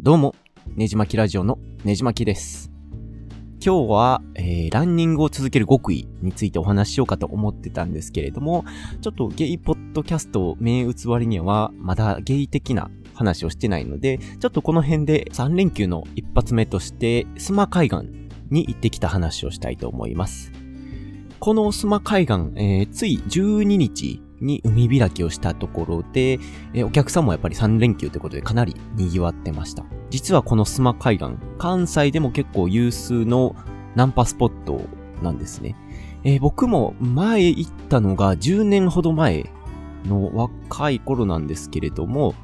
どうも、ねじまきラジオのねじまきです。今日は、えー、ランニングを続ける極意についてお話ししようかと思ってたんですけれども、ちょっとゲイポッドキャストを銘打つ割には、まだゲイ的な話をしてないので、ちょっとこの辺で3連休の一発目として、スマ海岸に行ってきた話をしたいと思います。このスマ海岸、えーつい12日に海開きをしたところで、えーお客さんもやっぱり3連休ということでかなり賑わってました。実はこのスマ海岸、関西でも結構有数のナンパスポットなんですね。えー僕も前行ったのが10年ほど前の若い頃なんですけれども、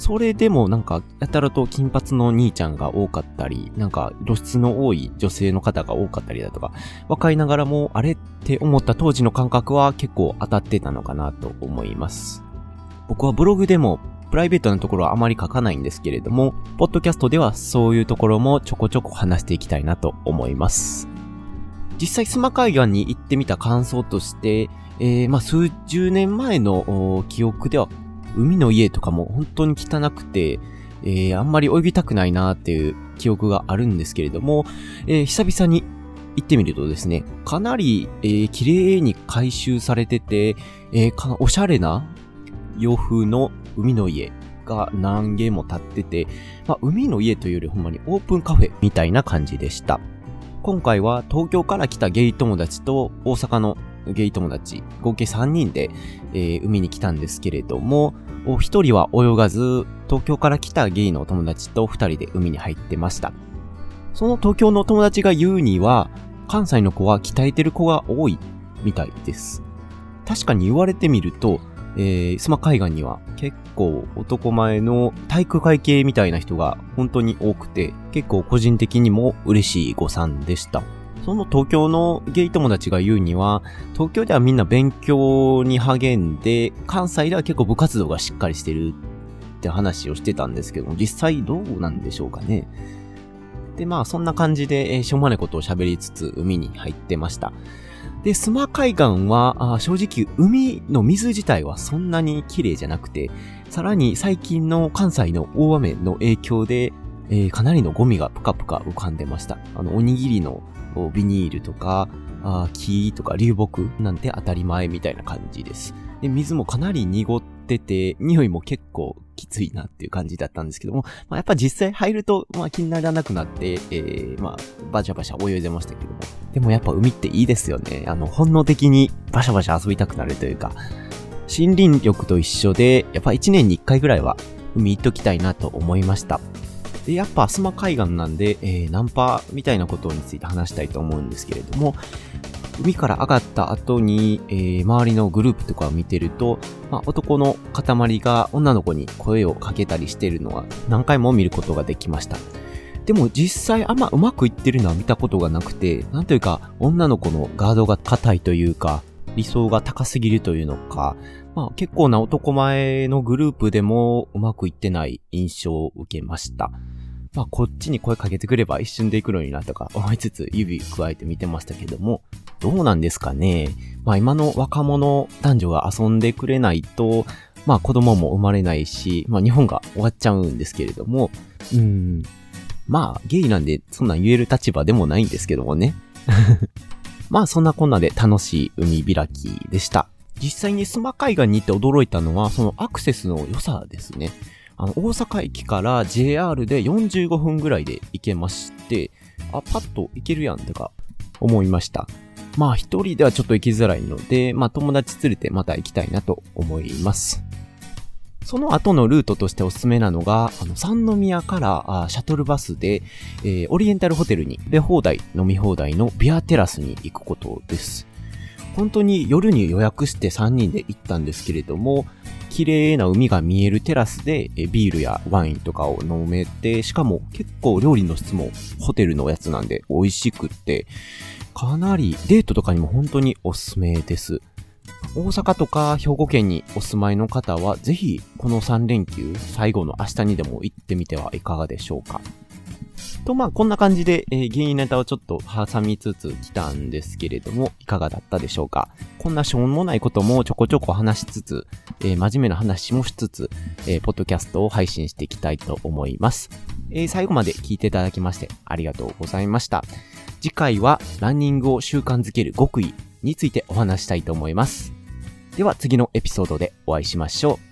それでもなんか、やたらと金髪の兄ちゃんが多かったり、なんか露出の多い女性の方が多かったりだとか、若いながらも、あれって思った当時の感覚は結構当たってたのかなと思います。僕はブログでも、プライベートなところはあまり書かないんですけれども、ポッドキャストではそういうところもちょこちょこ話していきたいなと思います。実際、スマ海岸に行ってみた感想として、えー、まあ、数十年前の記憶では、海の家とかも本当に汚くて、えー、あんまり泳ぎたくないなーっていう記憶があるんですけれども、えー、久々に行ってみるとですね、かなり、えー、綺麗に回収されてて、えーかおしゃれな洋風の海の家が何軒も建ってて、まあ、海の家というよりほんまにオープンカフェみたいな感じでした。今回は東京から来たゲイ友達と大阪のゲイ友達、合計3人で、えー海に来たんですけれども、お一人は泳がず、東京から来たゲイの友達と二人で海に入ってました。その東京の友達が言うには、関西の子は鍛えてる子が多いみたいです。確かに言われてみると、えー、スマ海岸には結構男前の体育会系みたいな人が本当に多くて、結構個人的にも嬉しい誤算でした。その東京のゲイ友達が言うには、東京ではみんな勉強に励んで、関西では結構部活動がしっかりしてるって話をしてたんですけども、実際どうなんでしょうかね。で、まあそんな感じで、えーしょうもないことを喋りつつ海に入ってました。で、スマ海岸は、あ正直海の水自体はそんなに綺麗じゃなくて、さらに最近の関西の大雨の影響で、えーかなりのゴミがぷかぷか浮かんでました。あの、おにぎりのビニールとか、あ木とか流木なんて当たり前みたいな感じです。で、水もかなり濁ってて、匂いも結構きついなっていう感じだったんですけども、まあ、やっぱ実際入ると、まあ気にならなくなって、えー、まあ、バシャバシャ泳いでましたけども。でもやっぱ海っていいですよね。あの、本能的にバシャバシャ遊びたくなるというか、森林浴と一緒で、やっぱ一年に一回ぐらいは海行っときたいなと思いました。で、やっぱスマ海岸なんで、えー、ナンパみたいなことについて話したいと思うんですけれども、海から上がった後に、えー周りのグループとかを見てると、まあ、男の塊が女の子に声をかけたりしてるのは何回も見ることができました。でも実際あんまうまくいってるのは見たことがなくて、なんというか女の子のガードが硬いというか、理想が高すぎるというのか、まあ結構な男前のグループでもうまくいってない印象を受けました。まあこっちに声かけてくれば一瞬で行くのになとか思いつつ指加えて見てましたけども、どうなんですかね。まあ今の若者男女が遊んでくれないと、まあ子供も生まれないし、まあ日本が終わっちゃうんですけれども、うん。まあゲイなんでそんなん言える立場でもないんですけどもね。まあそんなこんなで楽しい海開きでした。実際にスマ海岸に行って驚いたのはそのアクセスの良さですね。あの、大阪駅から JR で45分ぐらいで行けまして、あ、パッと行けるやんとか思いました。まあ一人ではちょっと行きづらいので、まあ友達連れてまた行きたいなと思います。その後のルートとしておすすめなのが、あの、三宮からシャトルバスで、えーオリエンタルホテルに出放題、飲み放題のビアテラスに行くことです。本当に夜に予約して3人で行ったんですけれども、綺麗な海が見えるテラスでビールやワインとかを飲めて、しかも結構料理の質もホテルのやつなんで美味しくって、かなりデートとかにも本当におすすめです。大阪とか兵庫県にお住まいの方は、ぜひこの3連休、最後の明日にでも行ってみてはいかがでしょうか。と、まあ、こんな感じで、えー、芸人ネタをちょっと挟みつつ来たんですけれども、いかがだったでしょうか？こんなしょうもないこともちょこちょこ話しつつ、えー真面目な話もしつつ、えーポッドキャストを配信していきたいと思います。えー、最後まで聞いていただきましてありがとうございました。次回はランニングを習慣づける極意についてお話したいと思います。では次のエピソードでお会いしましょう。